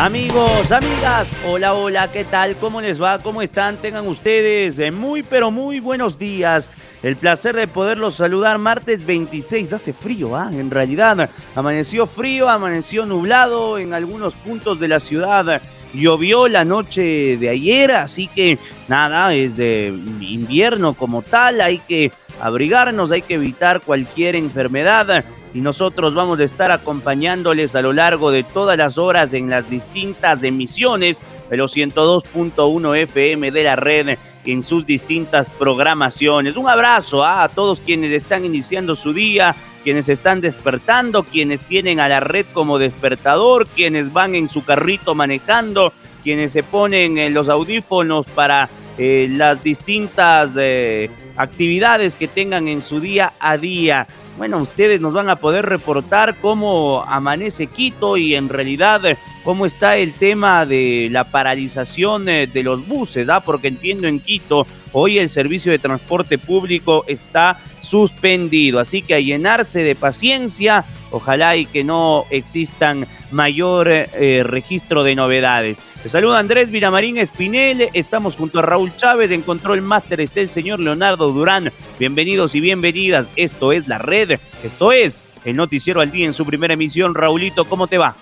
Amigos, amigas, hola, hola, ¿qué tal? ¿Cómo les va? ¿Cómo están? Tengan ustedes eh, muy, pero muy buenos días. El placer de poderlos saludar martes 26. Hace frío, ¿ah? En realidad, amaneció frío, amaneció nublado en algunos puntos de la ciudad. Llovió la noche de ayer, así que nada, es de invierno como tal. Hay que abrigarnos, hay que evitar cualquier enfermedad y nosotros vamos a estar acompañándoles a lo largo de todas las horas en las distintas emisiones de los 102.1 FM de la red en sus distintas programaciones. Un abrazo ¿ah? a todos quienes están iniciando su día, quienes están despertando, quienes tienen a la red como despertador, quienes van en su carrito manejando, quienes se ponen en los audífonos para eh, las distintas eh, actividades que tengan en su día a día bueno, ustedes nos van a poder reportar cómo amanece Quito y en realidad cómo está el tema de la paralización eh, de los buses, ¿ah? porque entiendo en Quito hoy el servicio de transporte público está suspendido, así que a llenarse de paciencia, ojalá y que no existan mayor eh, registro de novedades. Te saluda Andrés Vilamarín Espinel. Estamos junto a Raúl Chávez. En Control Master está el señor Leonardo Durán. Bienvenidos y bienvenidas. Esto es La Red. Esto es el Noticiero al Día en su primera emisión. Raulito, ¿cómo te va?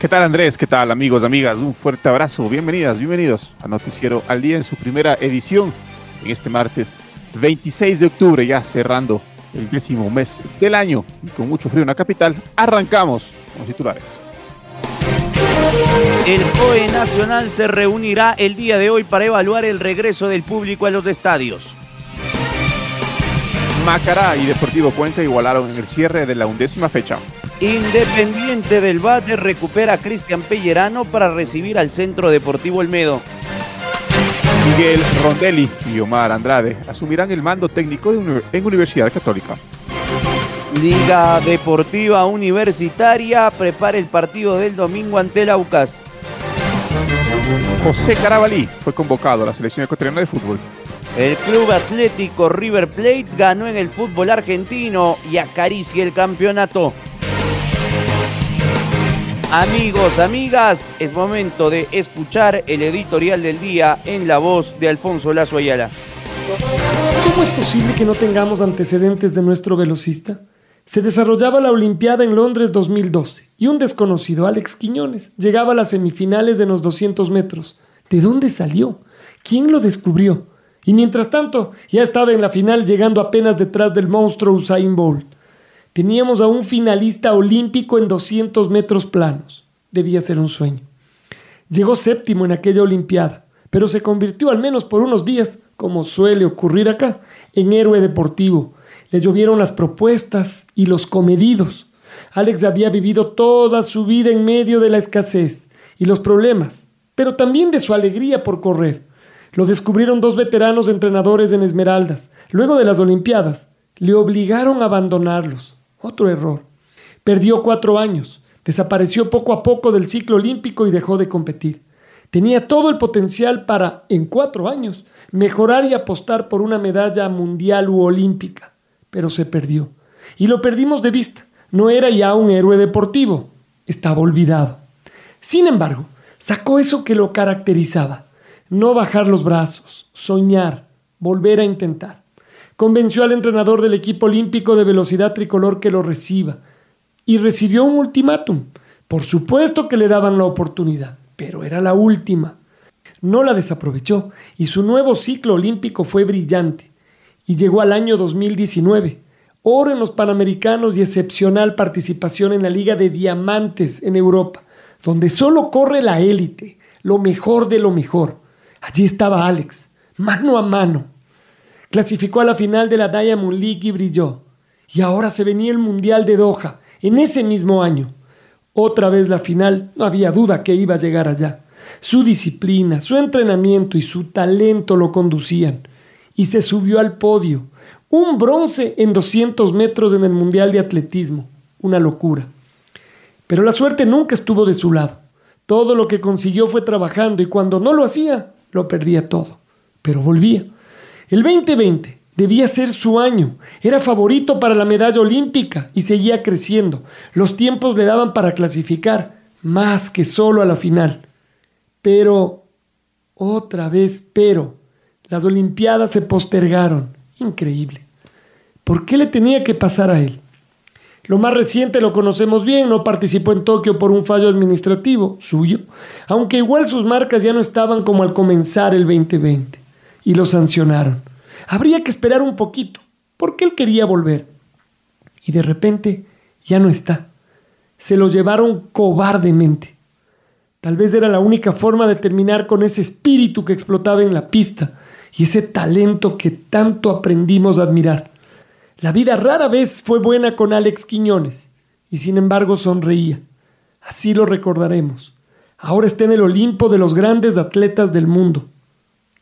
¿Qué tal Andrés? ¿Qué tal amigos, amigas? Un fuerte abrazo. Bienvenidas, bienvenidos a Noticiero al Día en su primera edición en este martes 26 de octubre, ya cerrando el décimo mes del año y con mucho frío en la capital. Arrancamos con los titulares. El COE Nacional se reunirá el día de hoy para evaluar el regreso del público a los estadios. Macará y Deportivo Puente igualaron en el cierre de la undécima fecha. Independiente del Valle recupera a Cristian Pellerano para recibir al Centro Deportivo Olmedo. Miguel Rondelli y Omar Andrade asumirán el mando técnico de en Universidad Católica. Liga Deportiva Universitaria prepara el partido del domingo ante el Aucas. José Carabalí fue convocado a la selección ecuatoriana de fútbol. El Club Atlético River Plate ganó en el fútbol argentino y acaricia el campeonato. Amigos, amigas, es momento de escuchar el editorial del día en la voz de Alfonso Lazo Ayala. ¿Cómo es posible que no tengamos antecedentes de nuestro velocista? Se desarrollaba la Olimpiada en Londres 2012 y un desconocido, Alex Quiñones, llegaba a las semifinales de los 200 metros. ¿De dónde salió? ¿Quién lo descubrió? Y mientras tanto, ya estaba en la final llegando apenas detrás del monstruo Usain Bolt. Teníamos a un finalista olímpico en 200 metros planos. Debía ser un sueño. Llegó séptimo en aquella Olimpiada, pero se convirtió al menos por unos días, como suele ocurrir acá, en héroe deportivo le llovieron las propuestas y los comedidos. Alex había vivido toda su vida en medio de la escasez y los problemas, pero también de su alegría por correr. Lo descubrieron dos veteranos entrenadores en Esmeraldas. Luego de las Olimpiadas, le obligaron a abandonarlos. Otro error. Perdió cuatro años, desapareció poco a poco del ciclo olímpico y dejó de competir. Tenía todo el potencial para, en cuatro años, mejorar y apostar por una medalla mundial u olímpica pero se perdió. Y lo perdimos de vista. No era ya un héroe deportivo, estaba olvidado. Sin embargo, sacó eso que lo caracterizaba. No bajar los brazos, soñar, volver a intentar. Convenció al entrenador del equipo olímpico de velocidad tricolor que lo reciba. Y recibió un ultimátum. Por supuesto que le daban la oportunidad, pero era la última. no la desaprovechó y su nuevo ciclo olímpico fue brillante. Y llegó al año 2019, oro en los Panamericanos y excepcional participación en la Liga de Diamantes en Europa, donde solo corre la élite, lo mejor de lo mejor. Allí estaba Alex, mano a mano. Clasificó a la final de la Diamond League y brilló. Y ahora se venía el Mundial de Doha, en ese mismo año. Otra vez la final, no había duda que iba a llegar allá. Su disciplina, su entrenamiento y su talento lo conducían. Y se subió al podio. Un bronce en 200 metros en el Mundial de Atletismo. Una locura. Pero la suerte nunca estuvo de su lado. Todo lo que consiguió fue trabajando y cuando no lo hacía, lo perdía todo. Pero volvía. El 2020 debía ser su año. Era favorito para la medalla olímpica y seguía creciendo. Los tiempos le daban para clasificar, más que solo a la final. Pero, otra vez, pero, las Olimpiadas se postergaron. Increíble. ¿Por qué le tenía que pasar a él? Lo más reciente lo conocemos bien, no participó en Tokio por un fallo administrativo suyo, aunque igual sus marcas ya no estaban como al comenzar el 2020, y lo sancionaron. Habría que esperar un poquito, porque él quería volver. Y de repente ya no está. Se lo llevaron cobardemente. Tal vez era la única forma de terminar con ese espíritu que explotaba en la pista y ese talento que tanto aprendimos a admirar. La vida rara vez fue buena con Alex Quiñones y sin embargo sonreía. Así lo recordaremos. Ahora está en el Olimpo de los grandes atletas del mundo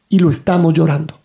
y lo estamos llorando.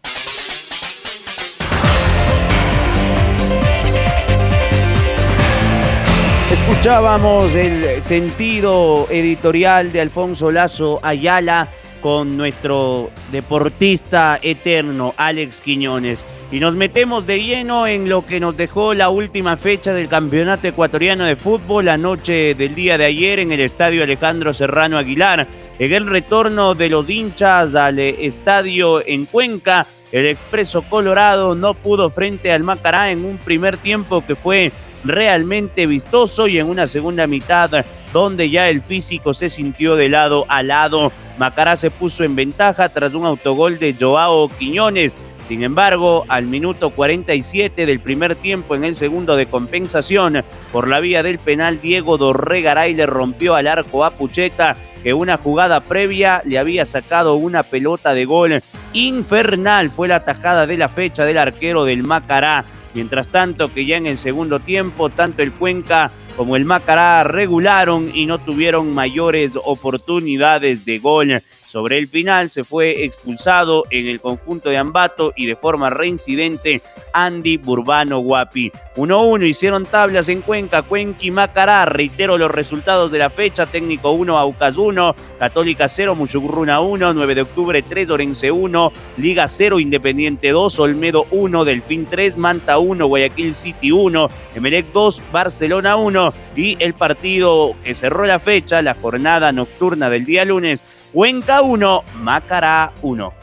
Escuchábamos el sentido editorial de Alfonso Lazo Ayala con nuestro deportista eterno, Alex Quiñones. Y nos metemos de lleno en lo que nos dejó la última fecha del Campeonato Ecuatoriano de Fútbol la noche del día de ayer en el Estadio Alejandro Serrano Aguilar. En el retorno de los hinchas al estadio en Cuenca, el Expreso Colorado no pudo frente al Macará en un primer tiempo que fue realmente vistoso y en una segunda mitad donde ya el físico se sintió de lado a lado. Macará se puso en ventaja tras un autogol de Joao Quiñones. Sin embargo, al minuto 47 del primer tiempo en el segundo de compensación, por la vía del penal, Diego Dorregaray le rompió al arco a Pucheta, que una jugada previa le había sacado una pelota de gol infernal. Fue la tajada de la fecha del arquero del Macará. Mientras tanto que ya en el segundo tiempo, tanto el Cuenca como el Macará regularon y no tuvieron mayores oportunidades de gol. Sobre el final se fue expulsado en el conjunto de Ambato y de forma reincidente Andy Burbano Guapi. 1-1 hicieron tablas en Cuenca, Cuenqui, Macará. Reitero los resultados de la fecha. Técnico 1, Aucas 1, Católica 0, Muchugurruna 1, 9 de octubre 3, Orense 1, Liga 0, Independiente 2, Olmedo 1, Delfín 3, Manta 1, Guayaquil City 1, Emelec 2, Barcelona 1 y el partido que cerró la fecha, la jornada nocturna del día lunes, Cuenca 1, Macará 1.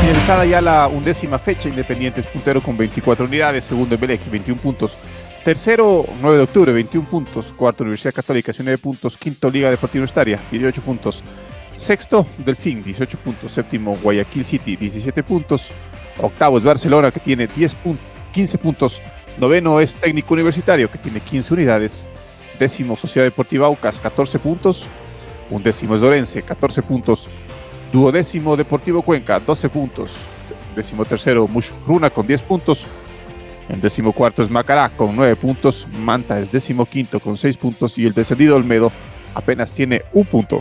Finalizada ya la undécima fecha, Independiente es puntero con 24 unidades, segundo Emelec, 21 puntos. Tercero, 9 de octubre, 21 puntos. Cuarto, Universidad Católica, 19 puntos. Quinto, Liga Deportiva Universitaria, 18 puntos. Sexto, Delfín, 18 puntos. Séptimo, Guayaquil City, 17 puntos. Octavo es Barcelona, que tiene 10 15 puntos. Noveno es Técnico Universitario, que tiene 15 unidades. Décimo, Sociedad Deportiva Aucas, 14 puntos. Undécimo es Dorense, 14 puntos. Duodécimo, Deportivo Cuenca, 12 puntos. Décimo tercero, Mushruna con 10 puntos. En décimo cuarto es Macará con 9 puntos. Manta es décimo quinto con 6 puntos. Y el descendido Olmedo apenas tiene un punto.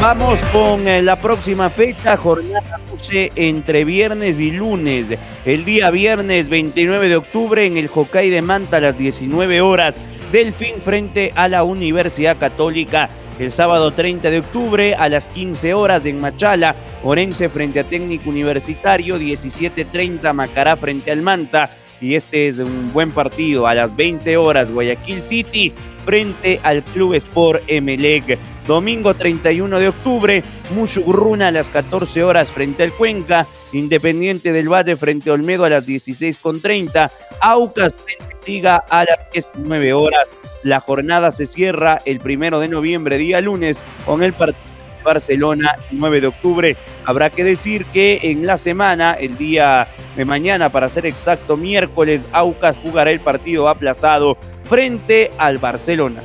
Vamos con eh, la próxima fecha, jornada 12 entre viernes y lunes. El día viernes 29 de octubre en el Hokkaido de Manta a las 19 horas. Delfín frente a la Universidad Católica. El sábado 30 de octubre a las 15 horas en Machala, Orense frente a Técnico Universitario, 17.30 Macará frente al Manta. Y este es un buen partido a las 20 horas Guayaquil City frente al Club Sport Emelec. Domingo 31 de octubre, Mushurruna a las 14 horas frente al Cuenca, Independiente del Valle frente a Olmedo a las 16.30, Aucas frente a Liga a las 19 horas. La jornada se cierra el primero de noviembre, día lunes, con el partido de Barcelona, el 9 de octubre. Habrá que decir que en la semana, el día de mañana, para ser exacto, miércoles, Aucas jugará el partido aplazado frente al Barcelona.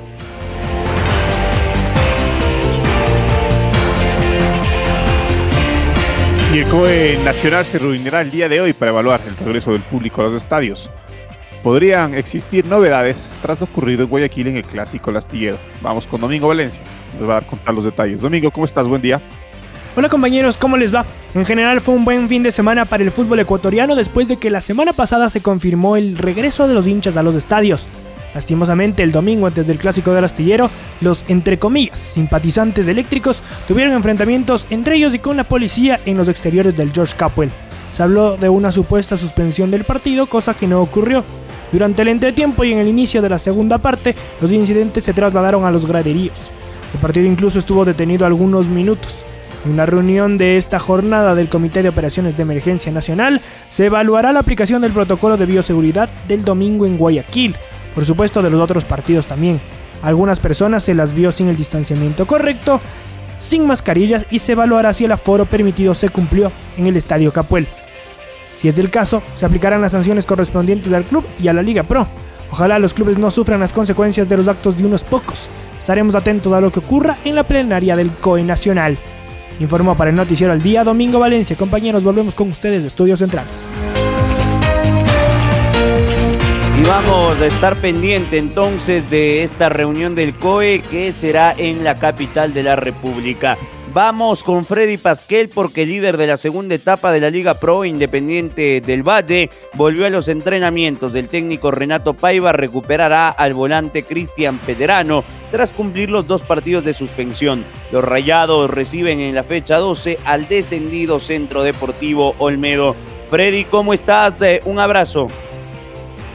Y el COE Nacional se reunirá el día de hoy para evaluar el regreso del público a los estadios. Podrían existir novedades tras lo ocurrido en Guayaquil en el clásico Lastillero. Vamos con Domingo Valencia, nos va a contar los detalles. Domingo, ¿cómo estás? Buen día. Hola compañeros, ¿cómo les va? En general fue un buen fin de semana para el fútbol ecuatoriano después de que la semana pasada se confirmó el regreso de los hinchas a los estadios. Lastimosamente, el domingo antes del clásico del astillero, los entre comillas simpatizantes eléctricos tuvieron enfrentamientos entre ellos y con la policía en los exteriores del George Capwell. Se habló de una supuesta suspensión del partido, cosa que no ocurrió. Durante el entretiempo y en el inicio de la segunda parte, los incidentes se trasladaron a los graderíos. El partido incluso estuvo detenido algunos minutos. En una reunión de esta jornada del Comité de Operaciones de Emergencia Nacional se evaluará la aplicación del protocolo de bioseguridad del domingo en Guayaquil, por supuesto de los otros partidos también. Algunas personas se las vio sin el distanciamiento correcto, sin mascarillas y se evaluará si el aforo permitido se cumplió en el Estadio Capuel. Si es del caso, se aplicarán las sanciones correspondientes al club y a la Liga Pro. Ojalá los clubes no sufran las consecuencias de los actos de unos pocos. Estaremos atentos a lo que ocurra en la plenaria del COE Nacional. Informó para el Noticiero al Día Domingo Valencia. Compañeros, volvemos con ustedes de Estudios Centrales. Y vamos a estar pendiente entonces de esta reunión del COE que será en la capital de la República. Vamos con Freddy Pasquel porque líder de la segunda etapa de la Liga Pro Independiente del Valle volvió a los entrenamientos del técnico Renato Paiva, recuperará al volante Cristian Pederano tras cumplir los dos partidos de suspensión. Los Rayados reciben en la fecha 12 al descendido Centro Deportivo Olmedo. Freddy, ¿cómo estás? Eh, un abrazo.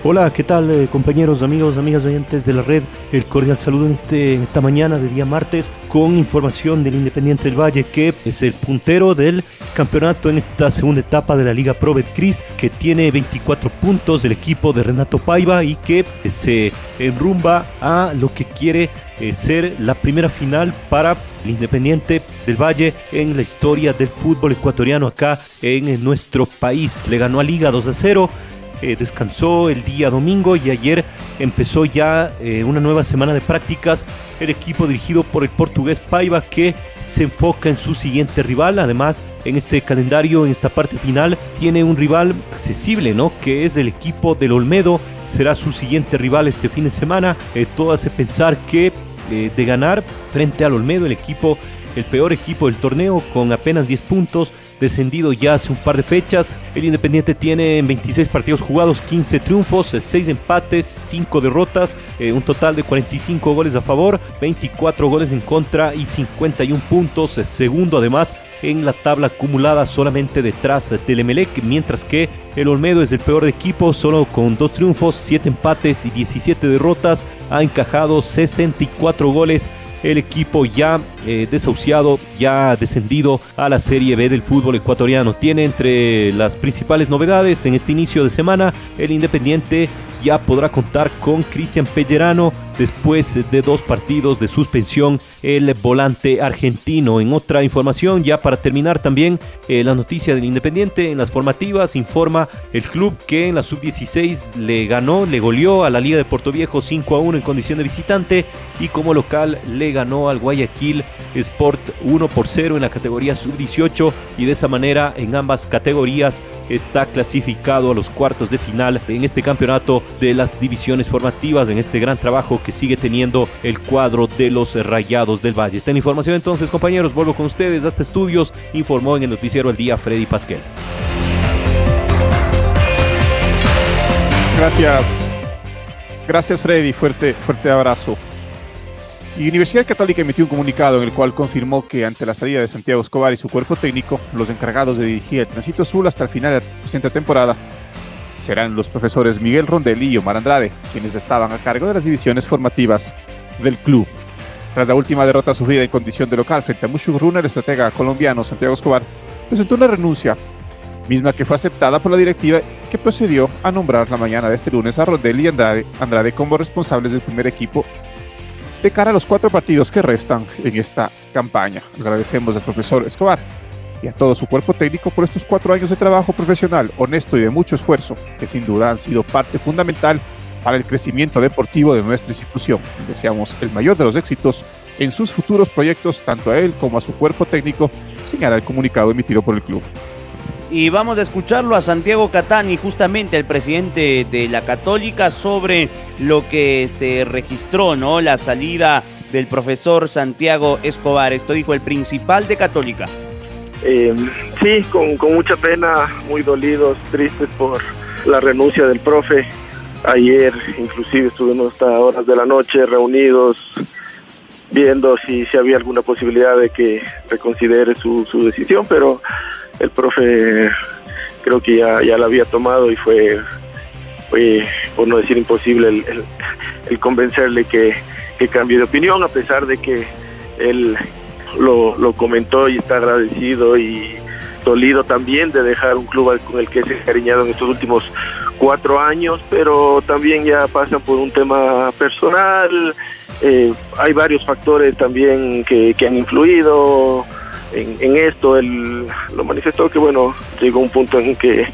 Hola, ¿qué tal eh, compañeros, amigos, amigas oyentes de la red? El cordial saludo en, este, en esta mañana de día martes con información del Independiente del Valle que es el puntero del campeonato en esta segunda etapa de la Liga Pro Betcris que tiene 24 puntos del equipo de Renato Paiva y que se enrumba a lo que quiere eh, ser la primera final para el Independiente del Valle en la historia del fútbol ecuatoriano acá en nuestro país. Le ganó a Liga 2 a 0 eh, descansó el día domingo y ayer empezó ya eh, una nueva semana de prácticas. El equipo dirigido por el portugués Paiva que se enfoca en su siguiente rival. Además, en este calendario, en esta parte final, tiene un rival accesible, ¿no? Que es el equipo del Olmedo. Será su siguiente rival este fin de semana. Eh, todo hace pensar que de ganar frente al Olmedo, el equipo, el peor equipo del torneo, con apenas 10 puntos, descendido ya hace un par de fechas. El Independiente tiene 26 partidos jugados, 15 triunfos, 6 empates, 5 derrotas, eh, un total de 45 goles a favor, 24 goles en contra y 51 puntos. Segundo además en la tabla acumulada solamente detrás del Emelec, mientras que el Olmedo es el peor equipo, solo con 2 triunfos, 7 empates y 17 derrotas, ha encajado 64 goles el equipo ya eh, desahuciado, ya descendido a la Serie B del fútbol ecuatoriano. Tiene entre las principales novedades en este inicio de semana el Independiente ya podrá contar con Cristian Pellerano después de dos partidos de suspensión el volante argentino. En otra información, ya para terminar también eh, la noticia del Independiente en las formativas, informa el club que en la sub-16 le ganó, le goleó a la Liga de Puerto Viejo 5 a 1 en condición de visitante y como local le ganó al Guayaquil Sport 1 por 0 en la categoría sub-18 y de esa manera en ambas categorías está clasificado a los cuartos de final en este campeonato de las divisiones formativas, en este gran trabajo que sigue teniendo el cuadro de los Rayados del Valle. Esta información entonces, compañeros, vuelvo con ustedes hasta estudios, informó en el noticiero El Día Freddy Pasquel. Gracias. Gracias Freddy, fuerte, fuerte abrazo. Y Universidad Católica emitió un comunicado en el cual confirmó que ante la salida de Santiago Escobar y su cuerpo técnico, los encargados de dirigir el Tránsito Azul hasta el final de la presente temporada serán los profesores Miguel Rondelli y Omar Andrade, quienes estaban a cargo de las divisiones formativas del club. Tras la última derrota sufrida en condición de local frente a el estratega colombiano Santiago Escobar presentó una renuncia, misma que fue aceptada por la directiva que procedió a nombrar la mañana de este lunes a Rondelli y Andrade, Andrade como responsables del primer equipo de cara a los cuatro partidos que restan en esta campaña. Agradecemos al profesor Escobar y a todo su cuerpo técnico por estos cuatro años de trabajo profesional, honesto y de mucho esfuerzo, que sin duda han sido parte fundamental para el crecimiento deportivo de nuestra institución. Deseamos el mayor de los éxitos en sus futuros proyectos, tanto a él como a su cuerpo técnico, señala el comunicado emitido por el club. Y vamos a escucharlo a Santiago Catani, justamente el presidente de la Católica, sobre lo que se registró, ¿no? La salida del profesor Santiago Escobar. Esto dijo el principal de Católica. Eh, sí, con, con mucha pena, muy dolidos, tristes por la renuncia del profe. Ayer inclusive estuvimos hasta horas de la noche reunidos viendo si, si había alguna posibilidad de que reconsidere su, decisión, pero el profe creo que ya, ya la había tomado y fue, fue por no decir imposible, el convencerle que, que, cambie de opinión, a pesar de que él lo, lo, comentó y está agradecido y dolido también de dejar un club con el que se encariñado en estos últimos cuatro años, pero también ya pasan por un tema personal, eh, hay varios factores también que, que han influido, en, en, esto. Él lo manifestó que, bueno, llegó un punto en que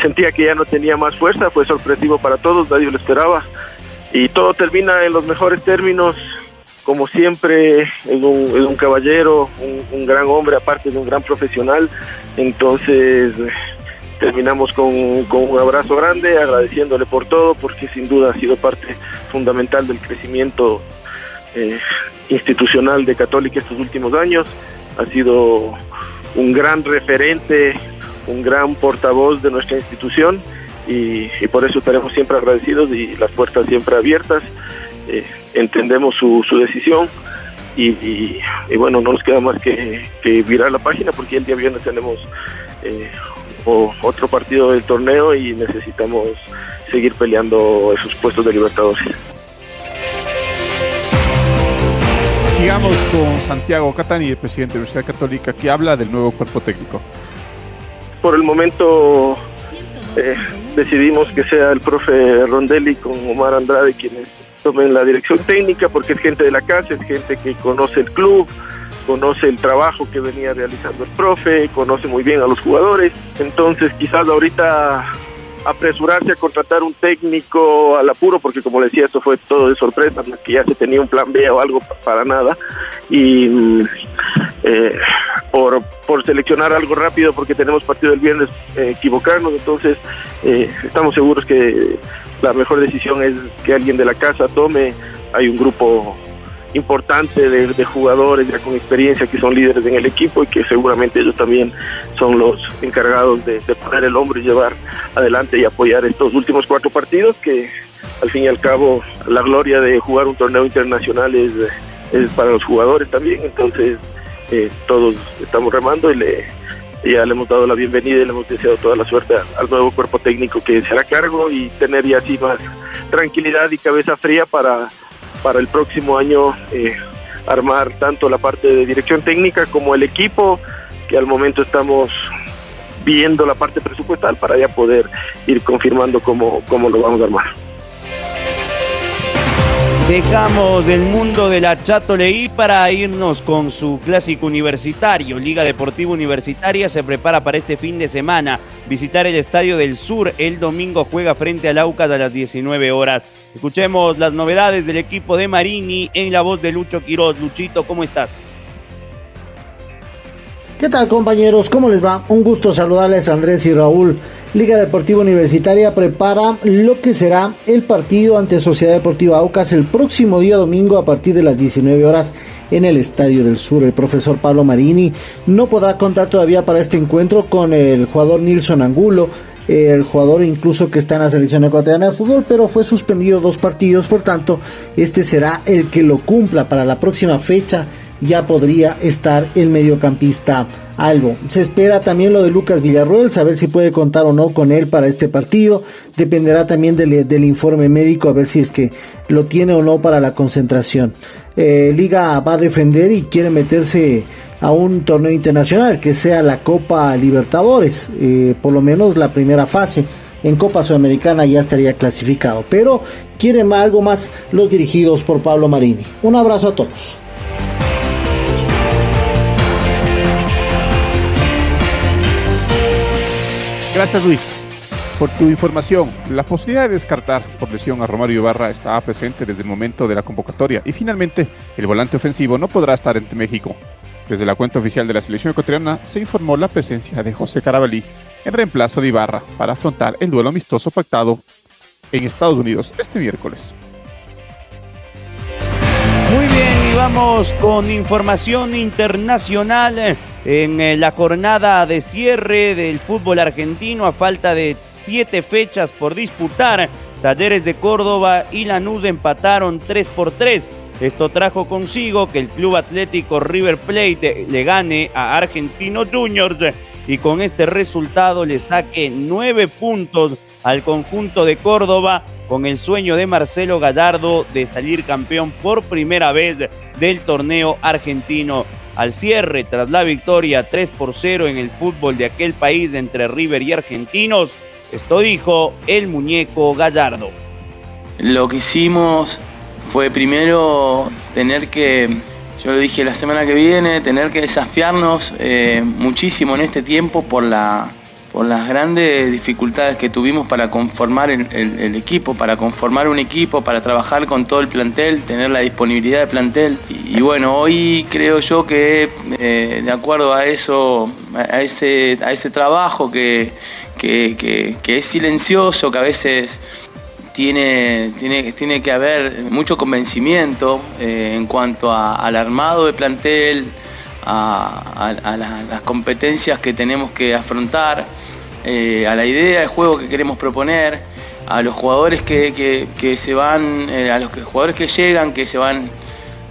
sentía que ya no tenía más fuerza, fue sorpresivo para todos, nadie lo esperaba. Y todo termina en los mejores términos, como siempre, es un, caballero, un, gran hombre, aparte de un gran profesional. Entonces, terminamos con, con un abrazo grande, agradeciéndole por todo, porque sin duda ha sido parte fundamental del crecimiento eh, institucional de Católica estos últimos años ha sido un gran referente, un gran portavoz de nuestra institución y, y por eso estaremos siempre agradecidos y las puertas siempre abiertas. Eh, entendemos su, su decisión y, y, y, bueno, no nos queda más que, que, virar la página porque el día viernes tenemos eh, o, otro partido del torneo y necesitamos seguir peleando esos puestos de Libertadores. Sigamos con Santiago Catani, el presidente de la Universidad Católica, que habla del nuevo cuerpo técnico. Por el momento eh, decidimos que sea el profe Rondelli con Omar Andrade quienes tomen la dirección técnica, porque es gente de la casa, es gente que conoce el club, conoce el trabajo que venía realizando el profe, conoce muy bien a los jugadores. Entonces quizás ahorita apresurarse a contratar un técnico al apuro, porque como decía, esto fue todo de sorpresa, que ya se tenía un plan B o algo para nada, y eh, por, por seleccionar algo rápido, porque tenemos partido el viernes, eh, equivocarnos, entonces eh, estamos seguros que la mejor decisión es que alguien de la casa tome, hay un grupo importante de, jugadores ya con experiencia que son líderes en el equipo y que seguramente ellos también son los encargados de, de, poner el hombro y llevar adelante y apoyar estos últimos cuatro partidos que al fin y al cabo la gloria de jugar un torneo internacional es, es para los jugadores también. Entonces eh, todos estamos remando y le ya le hemos dado la bienvenida y le hemos deseado toda la suerte al, nuevo cuerpo técnico que se hará cargo y tener ya así más tranquilidad y cabeza fría para para el próximo año eh, armar tanto la parte de dirección técnica como el equipo, que al momento estamos viendo la parte presupuestal para ya poder ir confirmando cómo, cómo lo vamos a armar. Dejamos del mundo de la Chatoleí para irnos con su clásico universitario. Liga Deportiva Universitaria se prepara para este fin de semana. Visitar el Estadio del Sur. El domingo juega frente al Aucas a las 19 horas. Escuchemos las novedades del equipo de Marini en la voz de Lucho Quiroz. Luchito, ¿cómo estás? ¿Qué tal compañeros? ¿Cómo les va? Un gusto saludarles Andrés y Raúl. Liga Deportiva Universitaria prepara lo que será el partido ante Sociedad Deportiva Aucas el próximo día domingo a partir de las 19 horas en el Estadio del Sur. El profesor Pablo Marini no podrá contar todavía para este encuentro con el jugador Nilson Angulo, el jugador incluso que está en la selección ecuatoriana de fútbol, pero fue suspendido dos partidos, por tanto, este será el que lo cumpla para la próxima fecha ya podría estar el mediocampista Albo. Se espera también lo de Lucas Villarroel, saber si puede contar o no con él para este partido. Dependerá también del, informe médico, a ver si es que lo tiene o no para la concentración. Eh, Liga va a defender y quiere meterse a un torneo internacional que sea la Copa Libertadores, eh, por lo menos la primera fase. En Copa Sudamericana ya estaría clasificado, pero quieren algo más los dirigidos por Pablo Marini. Un abrazo a todos. Gracias Luis por tu información. La posibilidad de descartar por lesión a Romario Ibarra estaba presente desde el momento de la convocatoria y finalmente el volante ofensivo no podrá estar entre México. Desde la cuenta oficial de la selección ecuatoriana se informó la presencia de José Carabalí en reemplazo de Ibarra para afrontar el duelo amistoso pactado en Estados Unidos este miércoles. Muy bien, y vamos con información internacional en eh, la jornada de cierre del fútbol argentino a falta de siete fechas por disputar. Talleres de Córdoba y Lanús empataron 3 por 3. Esto trajo consigo que el Club Atlético River Plate le gane a Argentinos Juniors y con este resultado le saque nueve puntos al conjunto de Córdoba con el sueño de Marcelo Gallardo de salir campeón por primera vez del torneo argentino al cierre tras la victoria 3 por 0 en el fútbol de aquel país entre River y Argentinos. Esto dijo el muñeco Gallardo. Lo que hicimos fue primero tener que, yo lo dije la semana que viene, tener que desafiarnos eh, muchísimo en este tiempo por la, por las grandes dificultades que tuvimos para conformar el, equipo, para conformar un equipo, para trabajar con todo el plantel, tener la disponibilidad de plantel. Y, bueno, hoy creo yo que eh, de acuerdo a eso, a ese, a ese trabajo que, que, es silencioso, que a veces tiene, tiene, tiene que haber mucho convencimiento eh, en cuanto al armado de plantel, a, las competencias que tenemos que afrontar, eh, a la idea de juego que queremos proponer, a los jugadores que, se van, eh, a los jugadores que llegan, que se van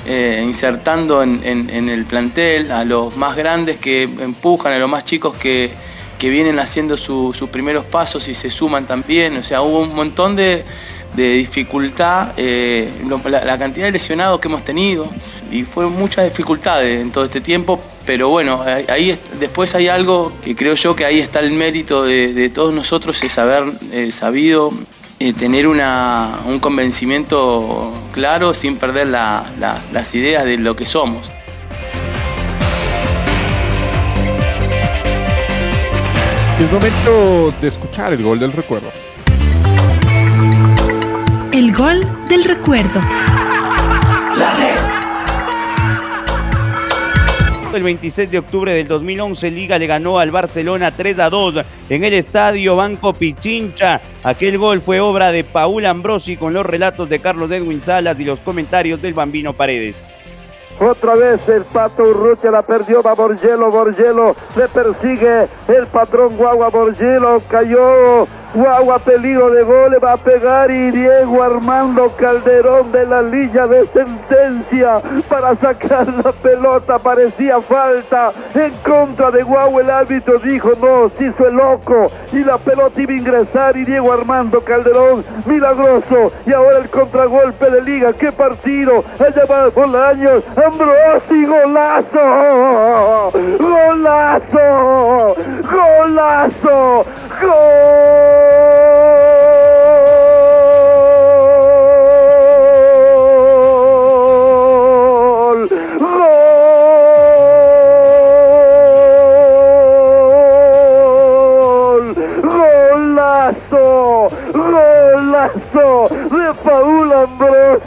eh, insertando en, el plantel, a los más grandes que empujan, a los más chicos que, vienen haciendo sus primeros pasos y se suman también. O sea, hubo un montón de, de dificultad, eh, la, cantidad de lesionados que hemos tenido y fueron muchas dificultades en todo este tiempo, pero bueno, ahí después hay algo que creo yo que ahí está el mérito de, todos nosotros, es haber eh, sabido eh, tener una, un convencimiento claro sin perder las ideas de lo que somos. Es momento de escuchar el gol del recuerdo. El gol del recuerdo. El 26 de octubre del 2011, Liga le ganó al Barcelona 3 a 2 en el estadio Banco Pichincha. Aquel gol fue obra de Paul Ambrosi con los relatos de Carlos Edwin Salas y los comentarios del Bambino Paredes. Otra vez el Pato Urrutia la perdió, va Borgelo, Borgelo le persigue el patrón Guagua, Borgelo cayó Guagua peligro de gol, va a pegar y Diego Armando Calderón de la lilla de sentencia para sacar la pelota, parecía falta en contra de Guagua, el árbitro dijo no, se hizo el loco y la pelota iba a ingresar y Diego Armando Calderón, milagroso. Y ahora el contragolpe de liga, qué partido, allá va Bolaños, Ambrosi, golazo, golazo, golazo, gol. De Paul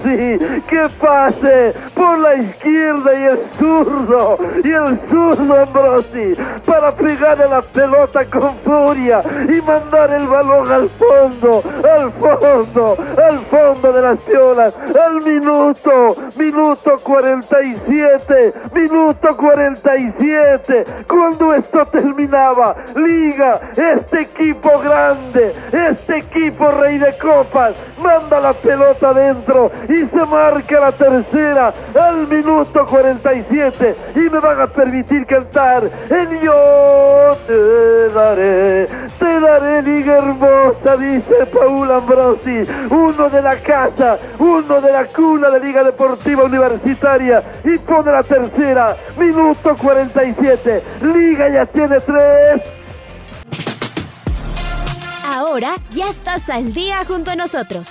Que pase por la izquierda y el zurdo y el zurdo Ambrosi para pegarle la pelota con furia y mandar el balón al fondo, al fondo, al fondo de las piolas, al minuto, minuto 47, minuto 47, cuando esto terminaba, liga, este equipo grande, este equipo rey de copas, manda la pelota adentro y se marca la tercera al minuto 47 y me van a permitir cantar el yo te daré, te daré liga hermosa, dice Paul Ambrosi, uno de la casa, uno de la cuna de Liga Deportiva Universitaria y pone la tercera, minuto 47, Liga ya tiene tres. Ahora ya estás al día junto a nosotros.